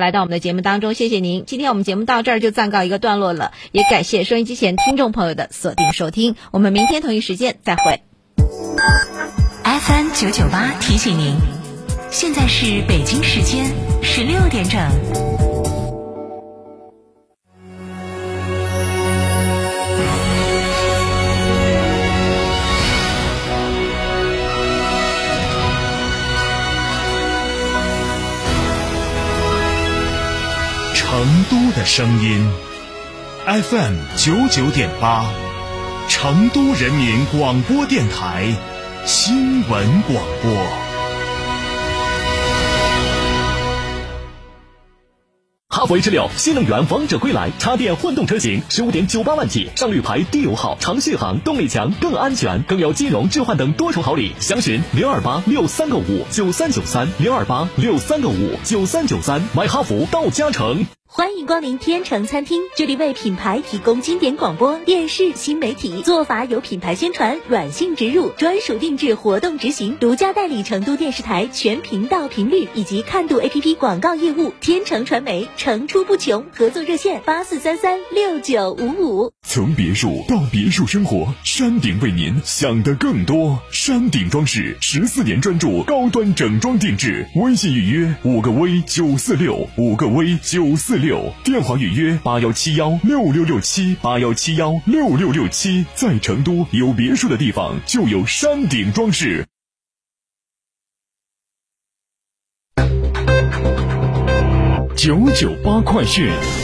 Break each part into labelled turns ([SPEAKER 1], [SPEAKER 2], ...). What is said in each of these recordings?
[SPEAKER 1] 来到我们的节目当中，谢谢您。今天我们节目到这儿就暂告一个段落了，也感谢收音机前听众朋友的锁定收听。我们明天同一时间再会。
[SPEAKER 2] FM 九九八提醒您，现在是北京时间十六点整。
[SPEAKER 3] 的声音，FM 九九点八，成都人民广播电台新闻广播。
[SPEAKER 4] 哈弗 H 六新能源王者归来，插电混动车型十五点九八万起，上绿牌，低油耗，长续航，动力强，更安全，更有金融置换等多重好礼。详询零二八六三个五九三九三零二八六三个五九三九三，买哈弗到嘉诚。
[SPEAKER 5] 欢迎光临天成餐厅，这里为品牌提供经典广播电视新媒体做法有品牌宣传、软性植入、专属定制活动执行，独家代理成都电视台全频道频率以及看度 APP 广告业务。天成传媒层出不穷，合作热线八四三三六九五五。
[SPEAKER 6] 从别墅到别墅生活，山顶为您想的更多。山顶装饰十四年专注高端整装定制，微信预约五个 V 九四六五个 V 九四六，电话预约八幺七幺六六六七八幺七幺六六六七。在成都有别墅的地方就有山顶装饰。九九八快讯。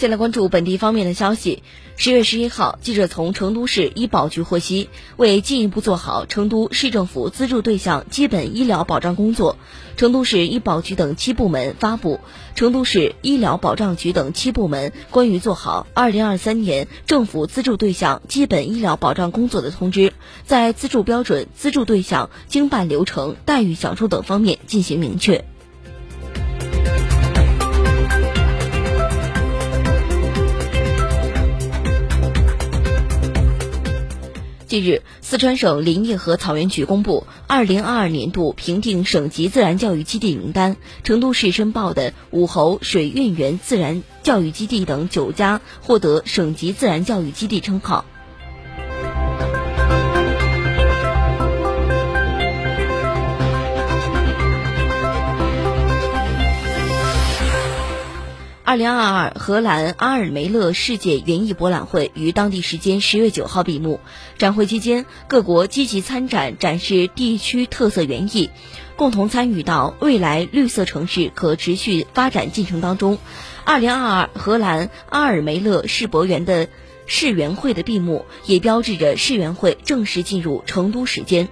[SPEAKER 1] 先来关注本地方面的消息。十月十一号，记者从成都市医保局获悉，为进一步做好成都市政府资助对象基本医疗保障工作，成都市医保局等七部门发布《成都市医疗保障局等七部门关于做好二零二三年政府资助对象基本医疗保障工作的通知》，在资助标准、资助对象、经办流程、待遇享受等方面进行明确。近日，四川省林业和草原局公布二零二二年度评定省级自然教育基地名单，成都市申报的武侯水韵园自然教育基地等九家获得省级自然教育基地称号。二零二二荷兰阿尔梅勒世界园艺博览会于当地时间十月九号闭幕。展会期间，各国积极参展，展示地区特色园艺，共同参与到未来绿色城市可持续发展进程当中。二零二二荷兰阿尔梅勒世博园的世园会的闭幕，也标志着世园会正式进入成都时间。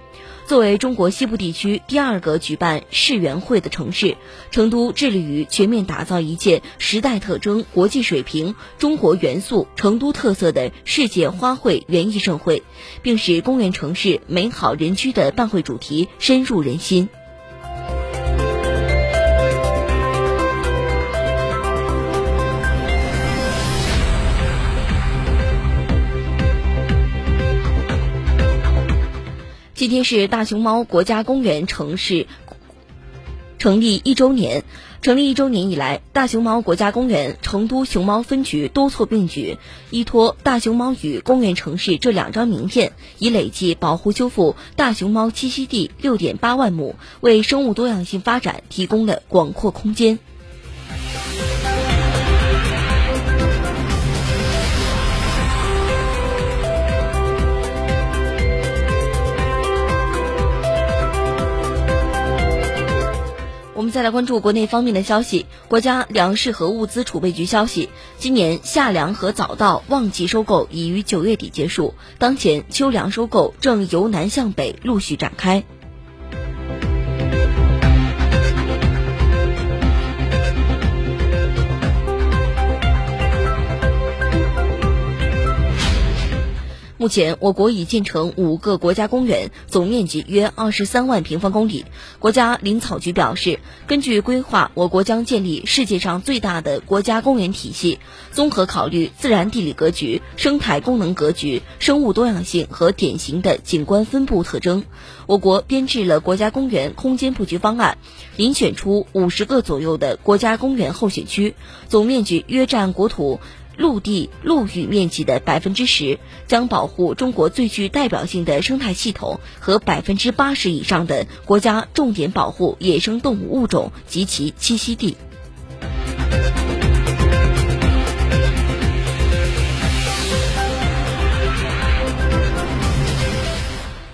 [SPEAKER 1] 作为中国西部地区第二个举办世园会的城市，成都致力于全面打造一届时代特征、国际水平、中国元素、成都特色的世界花卉园艺盛会，并使公园城市美好人居的办会主题深入人心。今天是大熊猫国家公园城市成立一周年。成立一周年以来，大熊猫国家公园成都熊猫分局多措并举，依托“大熊猫与公园城市”这两张名片，已累计保护修复大熊猫栖息地六点八万亩，为生物多样性发展提供了广阔空间。我们再来关注国内方面的消息。国家粮食和物资储备局消息，今年夏粮和早稻旺季收购已于九月底结束，当前秋粮收购正由南向北陆续展开。目前，我国已建成五个国家公园，总面积约二十三万平方公里。国家林草局表示，根据规划，我国将建立世界上最大的国家公园体系，综合考虑自然地理格局、生态功能格局、生物多样性和典型的景观分布特征。我国编制了国家公园空间布局方案，遴选出五十个左右的国家公园候选区，总面积约占国土。陆地陆域面积的百分之十，将保护中国最具代表性的生态系统和百分之八十以上的国家重点保护野生动物物种及其栖息地。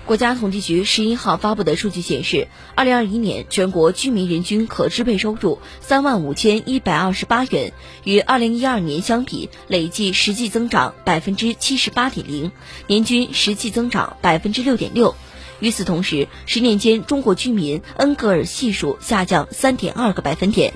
[SPEAKER 1] 国家统计局十一号发布的数据显示，二零二一年全国居民人均可支配收入三万五千一百二十八元，与二零一二年相比，累计实际增长百分之七十八点零，年均实际增长百分之六点六。与此同时，十年间中国居民恩格尔系数下降三点二个百分点。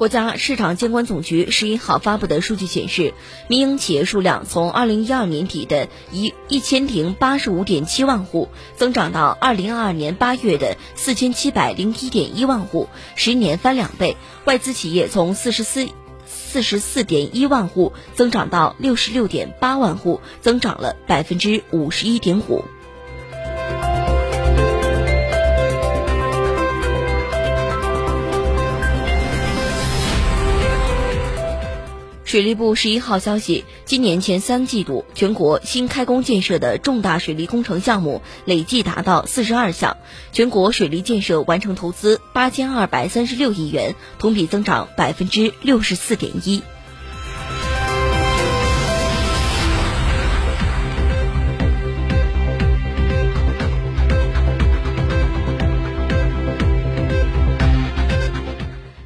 [SPEAKER 1] 国家市场监管总局十一号发布的数据显示，民营企业数量从二零一二年底的一一千零八十五点七万户，增长到二零二二年八月的四千七百零一点一万户，十年翻两倍。外资企业从四十四四十四点一万户增长到六十六点八万户，增长了百分之五十一点五。水利部十一号消息，今年前三季度，全国新开工建设的重大水利工程项目累计达到四十二项，全国水利建设完成投资八千二百三十六亿元，同比增长百分之六十四点一。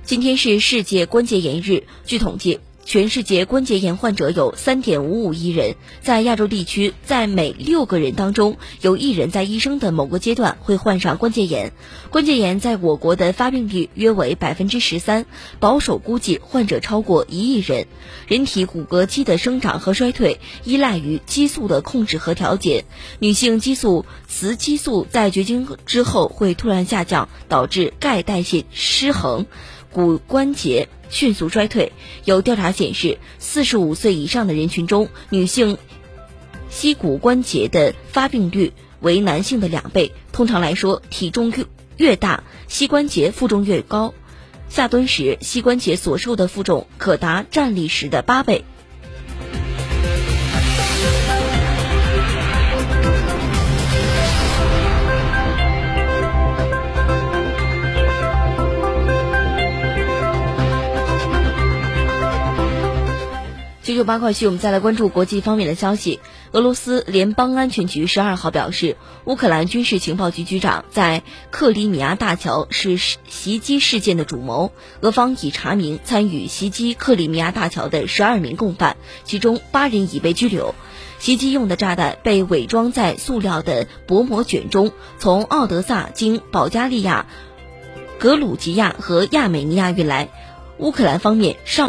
[SPEAKER 1] 今天是世界关节炎日，据统计。全世界关节炎患者有三点五五亿人，在亚洲地区，在每六个人当中有一人在一生的某个阶段会患上关节炎。关节炎在我国的发病率约为百分之十三，保守估计患者超过一亿人。人体骨骼肌的生长和衰退依赖于激素的控制和调节，女性激素雌激素在绝经之后会突然下降，导致钙代谢失衡。骨关节迅速衰退。有调查显示，四十五岁以上的人群中，女性膝骨关节的发病率为男性的两倍。通常来说，体重越越大，膝关节负重越高。下蹲时，膝关节所受的负重可达站立时的八倍。九九八快讯，我们再来关注国际方面的消息。俄罗斯联邦安全局十二号表示，乌克兰军事情报局局长在克里米亚大桥是袭击事件的主谋。俄方已查明参与袭击克里米亚大桥的十二名共犯，其中八人已被拘留。袭击用的炸弹被伪装在塑料的薄膜卷中，从奥德萨经保加利亚、格鲁吉亚和亚美尼亚运来。乌克兰方面尚。